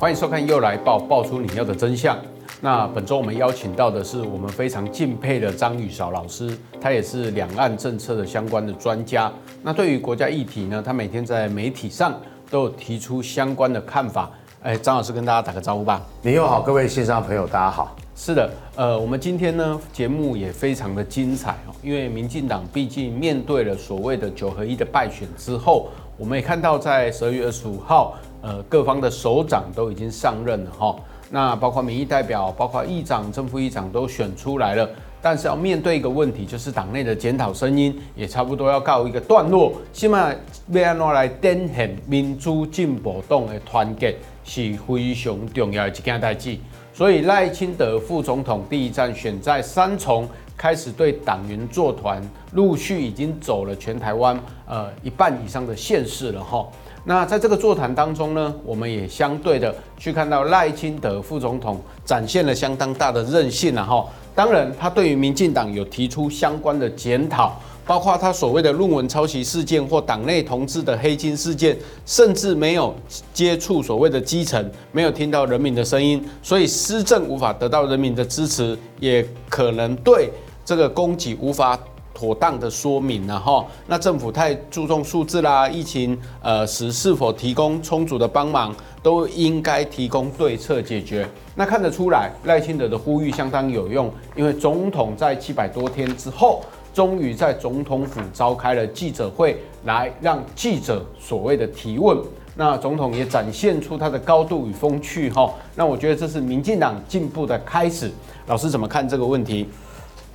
欢迎收看《又来报》，爆出你要的真相。那本周我们邀请到的是我们非常敬佩的张宇韶老师，他也是两岸政策的相关的专家。那对于国家议题呢，他每天在媒体上都有提出相关的看法。哎，张老师跟大家打个招呼吧。你又好，各位线上朋友，大家好。是的，呃，我们今天呢节目也非常的精彩哦，因为民进党毕竟面对了所谓的九合一的败选之后，我们也看到在十二月二十五号。呃，各方的首长都已经上任了哈，那包括民意代表、包括议长、正副议长都选出来了，但是要面对一个问题，就是党内的检讨声音也差不多要告一个段落。现在要怎来展现民主进步党的团结是非常重要的一件代志。所以赖清德副总统第一站选在三重，开始对党员作团，陆续已经走了全台湾呃一半以上的县市了哈。那在这个座谈当中呢，我们也相对的去看到赖清德副总统展现了相当大的韧性啊哈。当然，他对于民进党有提出相关的检讨，包括他所谓的论文抄袭事件或党内同志的黑金事件，甚至没有接触所谓的基层，没有听到人民的声音，所以施政无法得到人民的支持，也可能对这个供给无法。妥当的说明了哈，那政府太注重数字啦，疫情呃时是否提供充足的帮忙，都应该提供对策解决。那看得出来赖清德的呼吁相当有用，因为总统在七百多天之后，终于在总统府召开了记者会，来让记者所谓的提问。那总统也展现出他的高度与风趣哈。那我觉得这是民进党进步的开始。老师怎么看这个问题？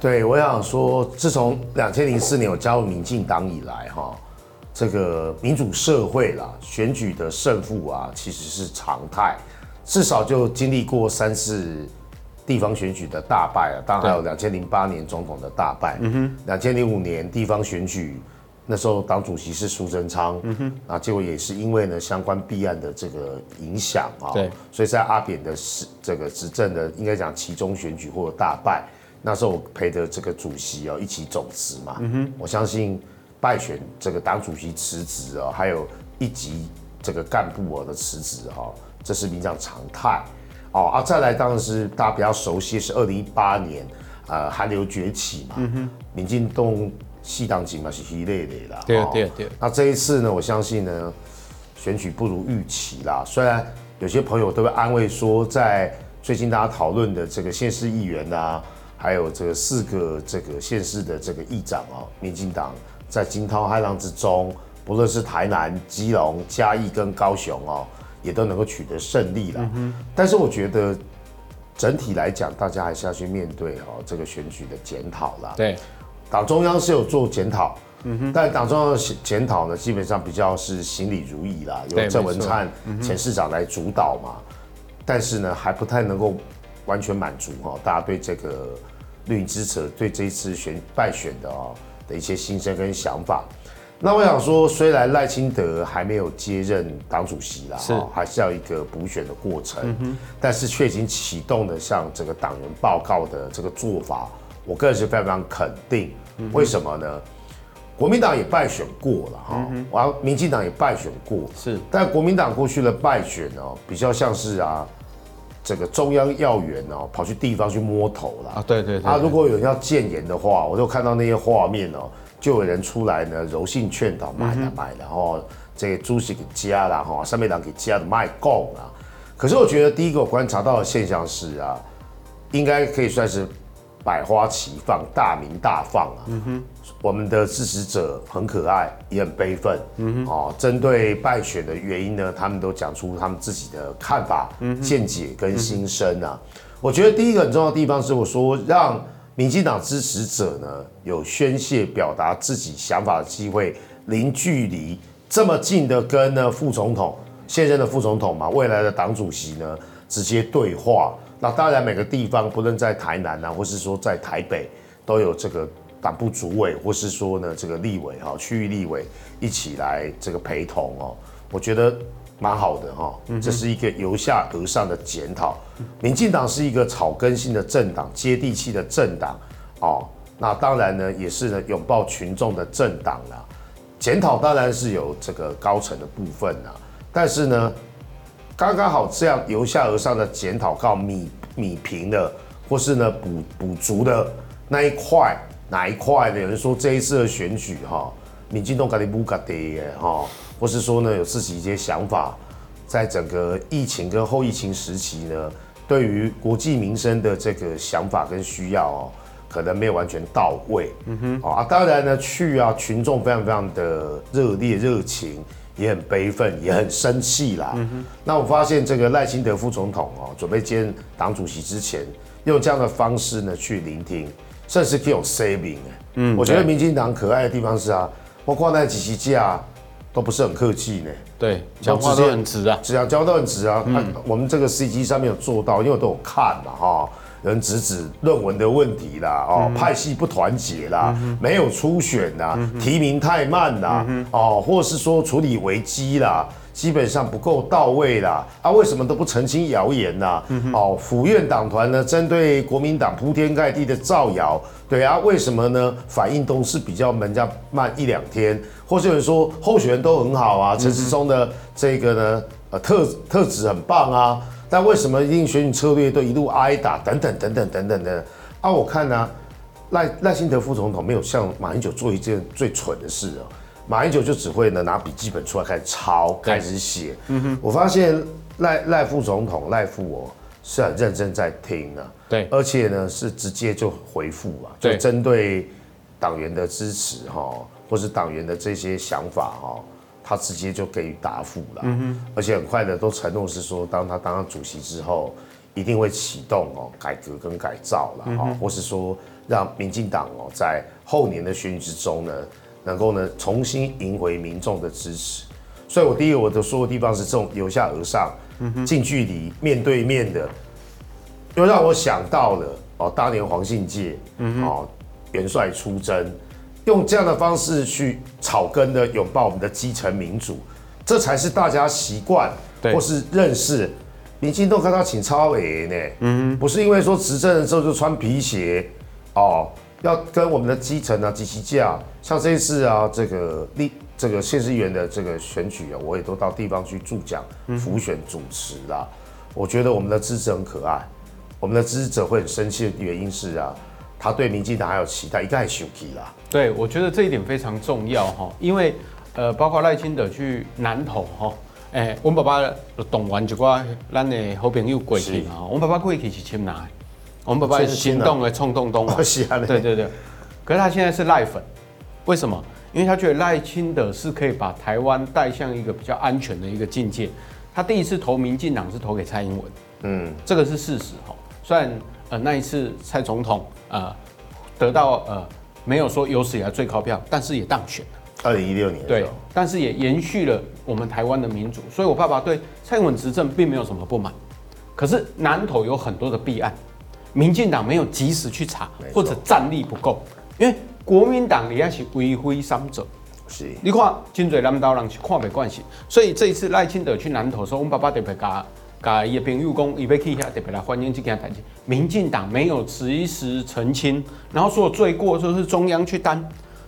对，我想说，自从两千零四年我加入民进党以来，哈，这个民主社会啦，选举的胜负啊，其实是常态，至少就经历过三次地方选举的大败啊，当然还有两千零八年总统的大败，嗯哼，两千零五年地方选举，那时候党主席是苏贞昌，嗯哼，啊，结果也是因为呢相关弊案的这个影响啊，对，所以在阿扁的是这个执政的应该讲其中选举或者大败。那时候我陪着这个主席哦一起总辞嘛，我相信败选这个党主席辞职哦，还有一级这个干部哦的辞职哈，这是民进党常态哦啊，再来当然是大家比较熟悉是二零一八年呃韩流崛起嘛，嗯哼，民进党系党籍嘛是一类类啦，对对对，那这一次呢，我相信呢选举不如预期啦，虽然有些朋友都会安慰说，在最近大家讨论的这个县市议员啊。还有这个四个这个县市的这个议长哦，民进党在惊涛骇浪之中，不论是台南、基隆、嘉义跟高雄哦，也都能够取得胜利了。嗯哼。但是我觉得整体来讲，大家还是要去面对哦这个选举的检讨啦。对，党中央是有做检讨，嗯哼。但党中央的检讨呢，基本上比较是行礼如仪啦，由郑文灿前市长来主导嘛。但是呢，还不太能够完全满足哈大家对这个。绿营支持对这一次选败选的哦的一些心声跟想法，那我想说，虽然赖清德还没有接任党主席啦，是还是要一个补选的过程，嗯、但是却已经启动了向整个党员报告的这个做法，我个人是非常非常肯定。嗯、为什么呢？国民党也败选过了哈，然后民进党也败选过，是，但国民党过去的败选哦，比较像是啊。这个中央要员哦，跑去地方去摸头了啊！对对对，啊，如果有人要建言的话，我就看到那些画面哦，就有人出来呢，柔性劝导，买了买了，然后这个主席给加了哈，上面党给加的卖够了。可是我觉得第一个我观察到的现象是啊，应该可以算是。百花齐放，大鸣大放啊！嗯哼，我们的支持者很可爱，也很悲愤。嗯哼，哦，针对败选的原因呢，他们都讲出他们自己的看法、嗯、见解跟心声啊。嗯、我觉得第一个很重要的地方是，我说让民进党支持者呢有宣泄、表达自己想法的机会，零距离这么近的跟呢副总统、现任的副总统嘛，未来的党主席呢直接对话。那当然，每个地方不论在台南啊，或是说在台北，都有这个党部主委，或是说呢这个立委哈，区域立委一起来这个陪同哦，我觉得蛮好的哈。这是一个由下而上的检讨。民进党是一个草根性的政党，接地气的政党哦。那当然呢，也是呢拥抱群众的政党啦。检讨当然是有这个高层的部分啦，但是呢。刚刚好这样由下而上的检讨，告米米平的，或是呢补补足的那一块哪一块呢？有人说这一次的选举哈，民进党搞的不搞的哈，或是说呢有自己一些想法，在整个疫情跟后疫情时期呢，对于国计民生的这个想法跟需要哦，可能没有完全到位。嗯哼，啊，当然呢去啊，群众非常非常的热烈热情。也很悲愤，也很生气啦。嗯、那我发现这个赖清德副总统哦，准备兼党主席之前，用这样的方式呢去聆听，甚至可以有 saving 嗯，我觉得民进党可爱的地方是啊，包括那几席架都不是很客气呢。对，讲话都很直啊，这样讲话都很直啊。嗯、啊我们这个 CG 上面有做到，因为我都有看嘛哈。人直指论文的问题啦，哦，派系不团结啦，没有初选啦，提名太慢啦，哦，或是说处理危机啦，基本上不够到位啦，啊，为什么都不澄清谣言呐？哦，府院党团呢，针对国民党铺天盖地的造谣，对啊，为什么呢？反应都是比较门家慢一两天，或是有人说候选人都很好啊，陈时中的这个呢，呃，特特质很棒啊。但为什么一定选举策略都一路挨打等等等等等等的啊？我看呢、啊，赖赖清德副总统没有像马英九做一件最蠢的事哦。马英九就只会呢拿笔记本出来开始抄，开始写。嗯哼，我发现赖赖副总统赖副哦是很认真在听啊。对，而且呢是直接就回复啊，就针对党员的支持哈，或是党员的这些想法哈。他直接就给予答复了，嗯、而且很快的都承诺是说，当他当上主席之后，一定会启动哦改革跟改造了哈，嗯、或是说让民进党哦在后年的选举之中呢，能够呢重新赢回民众的支持。所以我第一个我的说的地方是这种由下而上、近距离、面对面的，又让我想到了哦当年黄信介嗯哦元帅出征。用这样的方式去草根的拥抱我们的基层民主，这才是大家习惯或是认识。民进党看到请超伟呢，嗯，不是因为说执政的时候就穿皮鞋哦，要跟我们的基层啊积极架。像这一次啊，这个立这个县市议员的这个选举啊，我也都到地方去助讲、辅选、主持啦。我觉得我们的支持很可爱，我们的支持者会很生气的原因是啊。他对民进党还有期待，一概休息啦。对，我觉得这一点非常重要哈，因为呃，包括赖清德去南投哈，哎、欸，我们爸爸动员一寡咱的好朋友过去啊，我们爸爸过去是亲哪？我们爸爸是行动的冲动东啊，对对对。可是他现在是赖粉，为什么？因为他觉得赖清德是可以把台湾带向一个比较安全的一个境界。他第一次投民进党是投给蔡英文，嗯，这个是事实哈。虽然呃那一次蔡总统。呃，得到呃没有说有史以来最高票，但是也当选了。二零一六年对，但是也延续了我们台湾的民主，所以我爸爸对蔡英文执政并没有什么不满。可是南投有很多的弊案，民进党没有及时去查，或者战力不够，因为国民党也是为非三者。是，你看金嘴南刀人是看没关系，所以这一次赖清德去南投的时候，我们爸爸特别讲。甲伊的朋友讲，伊要去遐特别来欢迎这件代志。民进党没有及时澄清，然后说罪过就是中央去担，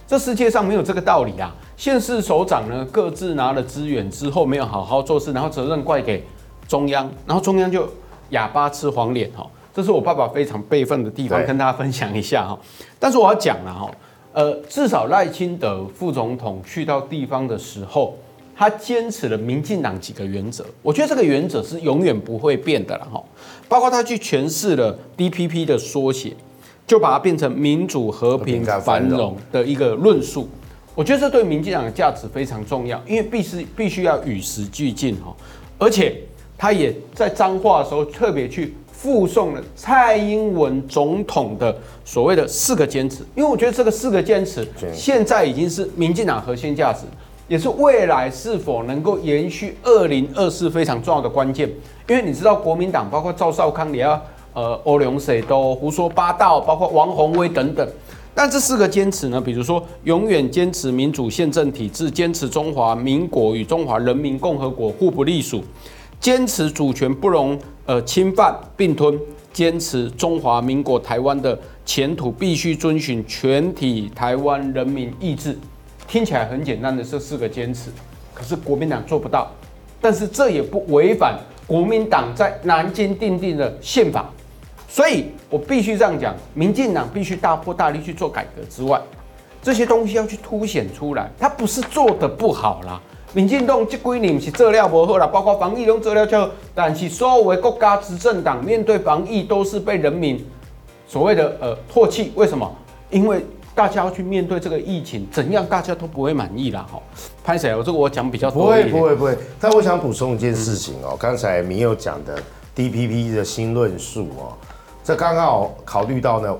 这世界上没有这个道理啊！县市首长呢各自拿了资源之后没有好好做事，然后责任怪给中央，然后中央就哑巴吃黄连哈。这是我爸爸非常悲愤的地方，跟大家分享一下哈。但是我要讲了哈，呃，至少赖清德副总统去到地方的时候。他坚持了民进党几个原则，我觉得这个原则是永远不会变的了哈。包括他去诠释了 DPP 的缩写，就把它变成民主、和平、繁荣的一个论述。我觉得这对民进党的价值非常重要，因为必须必须要与时俱进哈。而且他也在彰化的时候特别去附送了蔡英文总统的所谓的四个坚持，因为我觉得这个四个坚持现在已经是民进党核心价值。也是未来是否能够延续二零二四非常重要的关键，因为你知道国民党包括赵少康也要呃欧龙谁都胡说八道，包括王鸿薇等等。但这四个坚持呢，比如说永远坚持民主宪政体制，坚持中华民国与中华人民共和国互不隶属，坚持主权不容呃侵犯并吞，坚持中华民国台湾的前途必须遵循全体台湾人民意志。听起来很简单的这四个坚持，可是国民党做不到。但是这也不违反国民党在南京订定的宪法，所以我必须这样讲，民进党必须大破大立去做改革之外，这些东西要去凸显出来，他不是做的不好啦。民进党这几年是做料不好啦，包括防疫都做料就，但是所有的国家执政党面对防疫都是被人民所谓的呃唾弃，为什么？因为大家要去面对这个疫情，怎样大家都不会满意啦。哈，潘谁？我这个我讲比较多。不会不会不会，但我想补充一件事情哦，刚、嗯、才明祐讲的 DPP 的新论述哦，这刚好考虑到呢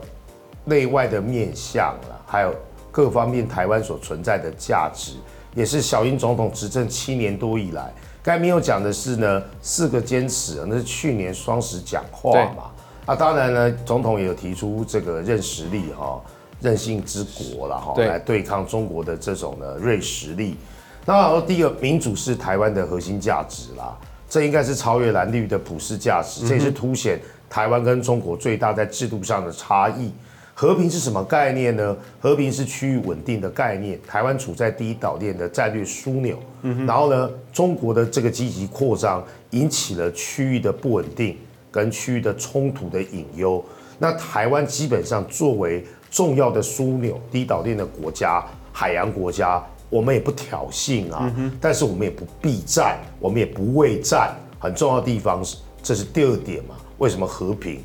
内外的面向了，还有各方面台湾所存在的价值。也是小英总统执政七年多以来，刚才铭祐讲的是呢四个坚持，那是去年双十讲话嘛。啊，当然呢，总统也有提出这个认实力哈，韧性之国了哈，来对抗中国的这种呢锐实力。那第一个民主是台湾的核心价值啦，这应该是超越蓝绿的普世价值，这也是凸显台湾跟中国最大在制度上的差异。和平是什么概念呢？和平是区域稳定的概念。台湾处在第一岛链的战略枢纽，嗯，然后呢，中国的这个积极扩张引起了区域的不稳定跟区域的冲突的隐忧。那台湾基本上作为重要的枢纽、第一岛链的国家、海洋国家，我们也不挑衅啊，但是我们也不避战，我们也不畏战。很重要的地方是，这是第二点嘛？为什么和平？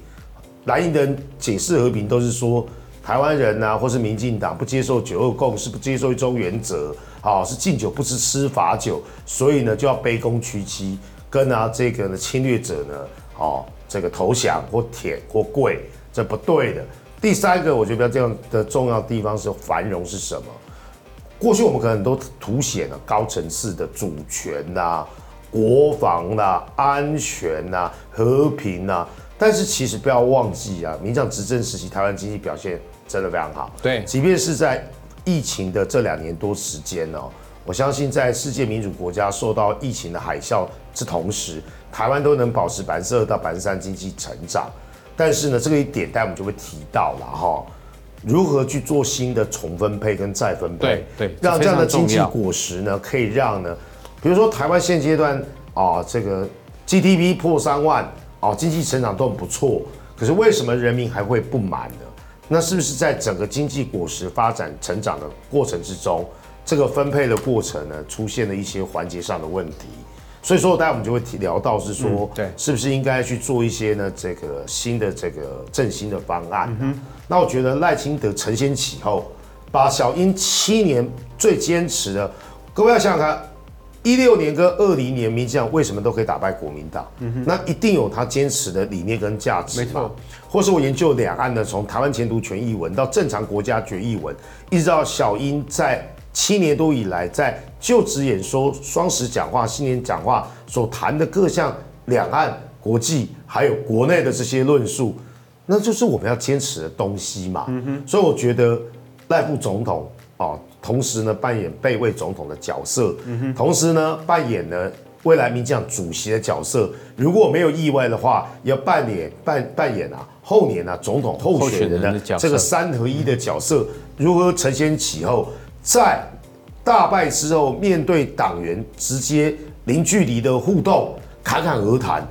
蓝营的人解释和平都是说台湾人呐、啊，或是民进党不接受九二共识，不接受一中原则，啊，是敬酒不吃吃罚酒，所以呢就要卑躬屈膝，跟啊这个呢侵略者呢，哦这个投降或舔或跪，这不对的。第三个我觉得比较这样的重要的地方是繁荣是什么？过去我们可能都凸显了高层次的主权呐、啊、国防呐、啊、安全呐、啊、和平呐、啊。但是其实不要忘记啊，民进党执政时期，台湾经济表现真的非常好。对，即便是在疫情的这两年多时间哦，我相信在世界民主国家受到疫情的海啸之同时，台湾都能保持百分之二到百分之三经济成长。但是呢，这个一点，待会我们就会提到了哈，如何去做新的重分配跟再分配，对对，让这样的经济果实呢，可以让呢，比如说台湾现阶段啊，这个 GDP 破三万。哦，经济成长都很不错，可是为什么人民还会不满呢？那是不是在整个经济果实发展成长的过程之中，这个分配的过程呢，出现了一些环节上的问题？所以说，待会我们就会聊到是说，嗯、对，是不是应该去做一些呢？这个新的这个振兴的方案？嗯、那我觉得赖清德承先启后，把小英七年最坚持的，各位要想想看。一六年跟二零年，民进党为什么都可以打败国民党？嗯，那一定有他坚持的理念跟价值嘛。没错，或是我研究两岸的，从台湾前途权益文到正常国家决议文，一直到小英在七年多以来在就职演说、双十讲话、新年讲话所谈的各项两岸、国际还有国内的这些论述，那就是我们要坚持的东西嘛。嗯哼，所以我觉得赖副总统哦。同时呢，扮演备位总统的角色，嗯，同时呢，扮演呢未来民进党主席的角色。如果没有意外的话，要扮演扮扮演啊后年啊总统候选人的这个三合一的角色，如何承先启后，在大败之后面对党员直接零距离的互动，侃侃而谈，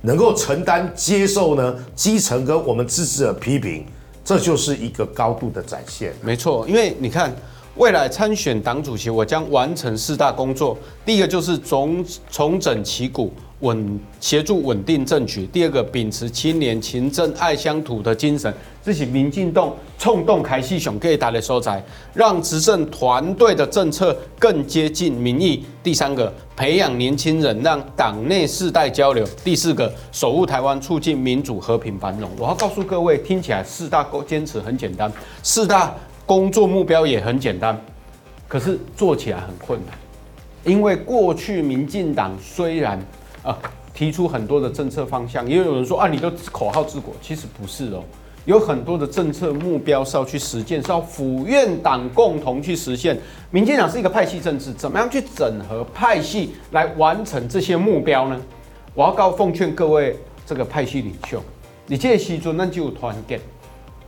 能够承担接受呢基层跟我们支持者批评，这就是一个高度的展现。没错，因为你看。未来参选党主席，我将完成四大工作。第一个就是重重整旗鼓，稳协助稳定政局；第二个，秉持青年勤政爱乡土的精神，这是民进党冲动开始上给大的所在，让执政团队的政策更接近民意；第三个，培养年轻人，让党内世代交流；第四个，守护台湾，促进民主和平繁荣。我要告诉各位，听起来四大坚持很简单，四大。工作目标也很简单，可是做起来很困难，因为过去民进党虽然啊提出很多的政策方向，也有人说啊，你都口号治国，其实不是哦，有很多的政策目标是要去实践，是要府院党共同去实现。民进党是一个派系政治，怎么样去整合派系来完成这些目标呢？我要告奉劝各位这个派系领袖，你这时阵那就有团结。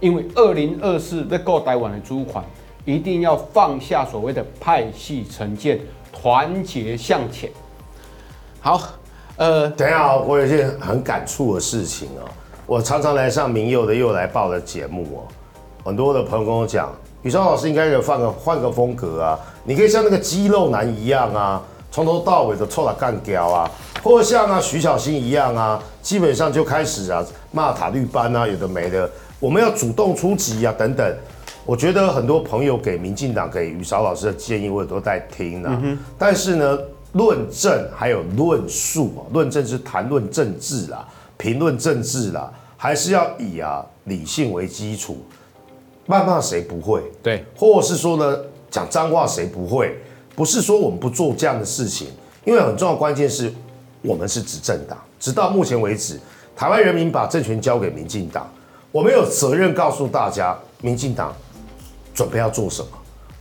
因为二零二四要过台湾的主权，一定要放下所谓的派系成见，团结向前。好，呃，等一下，我有一件很感触的事情哦。我常常来上明佑的又来报的节目哦，很多的朋友跟我讲，宇超老师应该有换个换个风格啊，你可以像那个肌肉男一样啊，从头到尾的臭打干掉啊，或像啊徐小新一样啊，基本上就开始啊骂塔绿班啊，有的没的，我们要主动出击啊等等。我觉得很多朋友给民进党给宇韶老师的建议，我也都在听啊。嗯、但是呢，论证还有论述啊，论证是谈论政治啦，评论政治啦，还是要以啊理性为基础。谩骂谁不会？对，或是说呢，讲脏话谁不会？不是说我们不做这样的事情，因为很重要关键是我们是执政党。直到目前为止，台湾人民把政权交给民进党，我们有责任告诉大家，民进党。准备要做什么？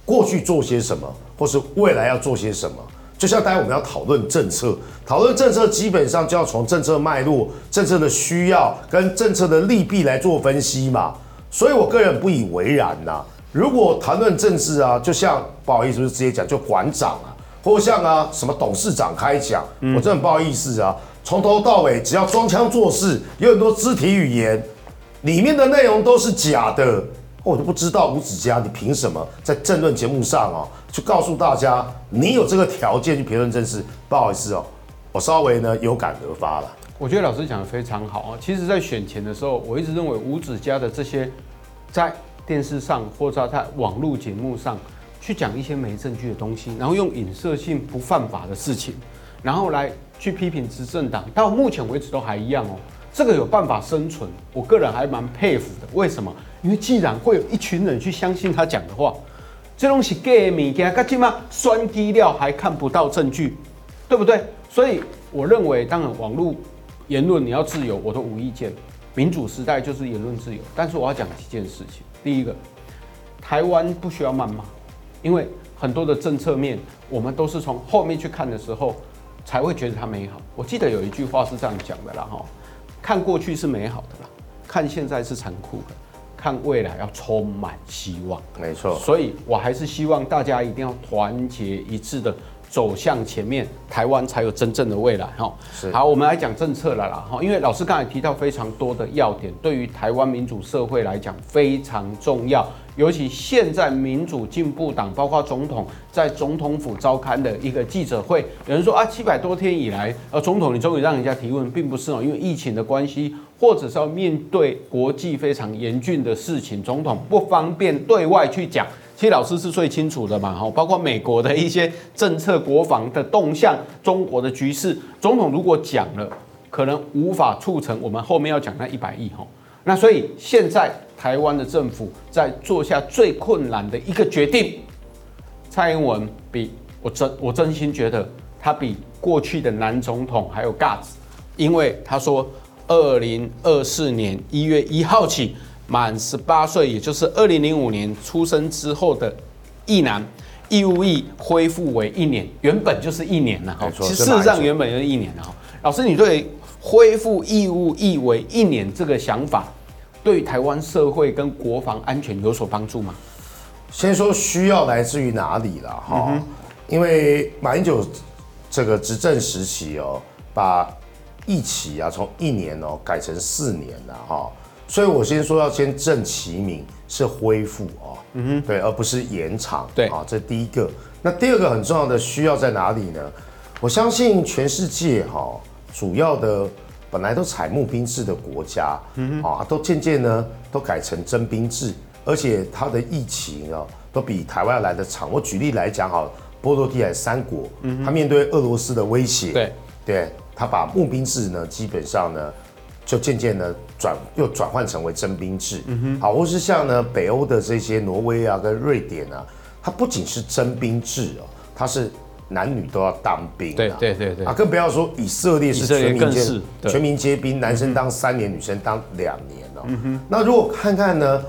过去做些什么，或是未来要做些什么？就像待会我们要讨论政策，讨论政策基本上就要从政策脉络、政策的需要跟政策的利弊来做分析嘛。所以我个人不以为然呐、啊。如果谈论政治啊，就像不好意思，就直接讲，就馆长啊，或像啊什么董事长开讲，我真的很不好意思啊。从头到尾只要装腔作势，有很多肢体语言，里面的内容都是假的。我都不知道吴子嘉，你凭什么在政论节目上哦，去告诉大家你有这个条件去评论政事？不好意思哦，我稍微呢有感而发了。我觉得老师讲的非常好啊。其实，在选前的时候，我一直认为吴子嘉的这些在电视上或者在网络节目上去讲一些没证据的东西，然后用影射性不犯法的事情，然后来去批评执政党，到目前为止都还一样哦。这个有办法生存，我个人还蛮佩服的。为什么？因为既然会有一群人去相信他讲的话，这东西假的物件，他起码酸低料还看不到证据，对不对？所以我认为，当然网络言论你要自由，我都无意见。民主时代就是言论自由。但是我要讲几件事情。第一个，台湾不需要谩骂，因为很多的政策面，我们都是从后面去看的时候，才会觉得它美好。我记得有一句话是这样讲的啦，哈。看过去是美好的啦，看现在是残酷的，看未来要充满希望。没错，所以我还是希望大家一定要团结一致的走向前面，台湾才有真正的未来。哈，是。好，我们来讲政策了啦。哈，因为老师刚才提到非常多的要点，对于台湾民主社会来讲非常重要。尤其现在民主进步党，包括总统在总统府召开的一个记者会，有人说啊，七百多天以来，呃，总统你终于让人家提问，并不是哦，因为疫情的关系，或者是要面对国际非常严峻的事情，总统不方便对外去讲。其实老师是最清楚的嘛，哈，包括美国的一些政策、国防的动向、中国的局势，总统如果讲了，可能无法促成我们后面要讲那一百亿，哈。那所以现在台湾的政府在做下最困难的一个决定，蔡英文比我真我真心觉得他比过去的男总统还有 g 子因为他说二零二四年一月一号起满十八岁，也就是二零零五年出生之后的役男义务役恢复为一年，原本就是一年了哈，其实事实上原本就是一年了哈。老师，你对？恢复义务役为一年这个想法，对台湾社会跟国防安全有所帮助吗？先说需要来自于哪里了哈，嗯、因为马英九这个执政时期哦，把役期啊从一年哦改成四年了哈，所以我先说要先正其名是恢复哦，嗯哼，对，而不是延长，对啊，这第一个。那第二个很重要的需要在哪里呢？我相信全世界哈。主要的本来都采募兵制的国家，嗯哼，啊，都渐渐呢都改成征兵制，而且它的疫情啊都比台湾来的长。我举例来讲，哈，波罗的海三国，嗯哼，他面对俄罗斯的威胁，对，对，他把募兵制呢基本上呢就渐渐的转又转换成为征兵制，嗯哼，好，或是像呢北欧的这些挪威啊跟瑞典啊，它不仅是征兵制哦，它是。男女都要当兵，对对对对啊，更不要说以色列是全民皆全民皆兵，男生当三年，女生当两年哦。嗯哼。那如果看看呢，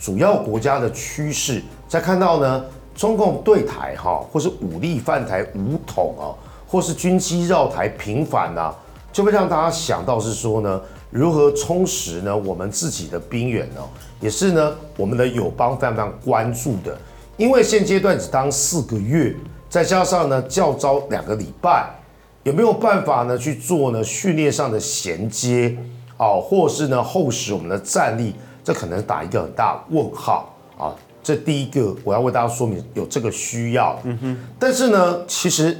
主要国家的趋势，再看到呢，中共对台哈，或是武力犯台武统啊，或是军机绕台频繁啊，就会让大家想到是说呢，如何充实呢我们自己的兵源呢？也是呢我们的友邦非常非常关注的，因为现阶段只当四个月。再加上呢，教招两个礼拜，有没有办法呢去做呢训练上的衔接啊，或是呢厚实我们的战力，这可能打一个很大问号啊。这第一个我要为大家说明有这个需要。嗯哼。但是呢，其实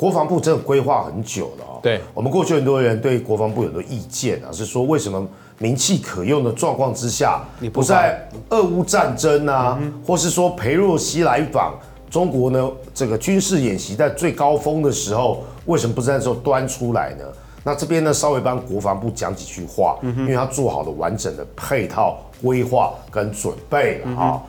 国防部真的规划很久了哦。对。我们过去很多人对国防部有很多意见啊，是说为什么名气可用的状况之下，你不在俄乌战争啊，嗯、或是说裴洛西来访中国呢？这个军事演习在最高峰的时候，为什么不在这时候端出来呢？那这边呢，稍微帮国防部讲几句话，嗯、因为他做好了完整的配套规划跟准备了啊。嗯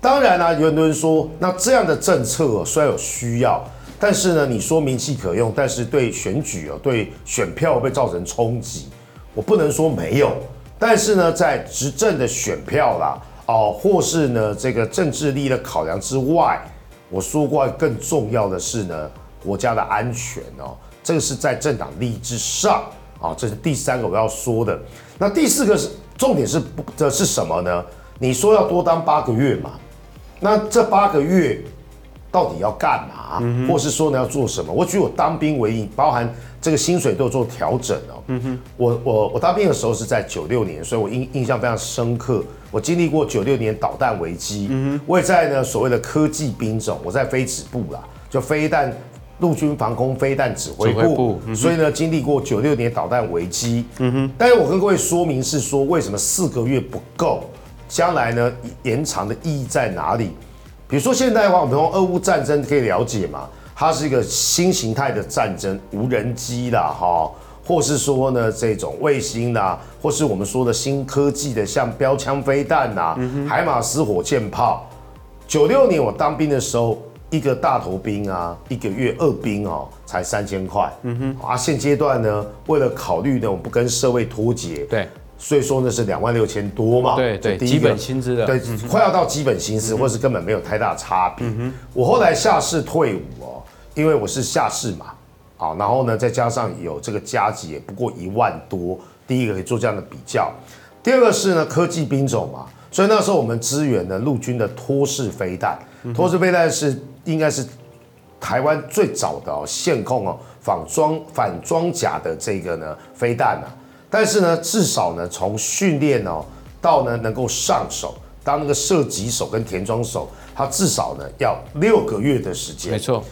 当然呢、啊，有很多人说，那这样的政策虽然有需要，但是呢，你说名气可用，但是对选举哦，对选票会造成冲击，我不能说没有，但是呢，在执政的选票啦，哦，或是呢这个政治力的考量之外，我说过更重要的是呢，国家的安全哦，这个是在政党利益之上啊，这是第三个我要说的。那第四个是重点是的是什么呢？你说要多当八个月嘛？那这八个月到底要干嘛？嗯、或是说呢要做什么？我举我当兵为例，包含这个薪水都有做调整哦。嗯哼，我我我当兵的时候是在九六年，所以我印印象非常深刻。我经历过九六年导弹危机，我也在呢所谓的科技兵种，我在飞指部啦，就飞弹陆军防空飞弹指挥部，部嗯、所以呢经历过九六年导弹危机。嗯哼，但是我跟各位说明是说，为什么四个月不够？将来呢，延长的意义在哪里？比如说现在的话，我们从俄乌战争可以了解嘛，它是一个新形态的战争，无人机啦，哈，或是说呢这种卫星啦，或是我们说的新科技的，像标枪飞弹呐，海马斯火箭炮。九六年我当兵的时候，一个大头兵啊，一个月二兵哦，才三千块。嗯哼，啊，现阶段呢，为了考虑呢，我们不跟社会脱节。对。所以说呢是两万六千多嘛，对对，基本薪资的，对，快要到基本薪资，或是根本没有太大差别。我后来下士退伍哦，因为我是下士嘛，好，然后呢再加上有这个加级也不过一万多，第一个可以做这样的比较，第二个是呢科技兵种嘛，所以那时候我们支援呢陆军的托式飞弹，托式飞弹是应该是台湾最早的哦线控哦反装反装甲的这个呢飞弹啊。但是呢，至少呢，从训练哦到呢能够上手，当那个射击手跟填装手，他至少呢要六个月的时间。没错。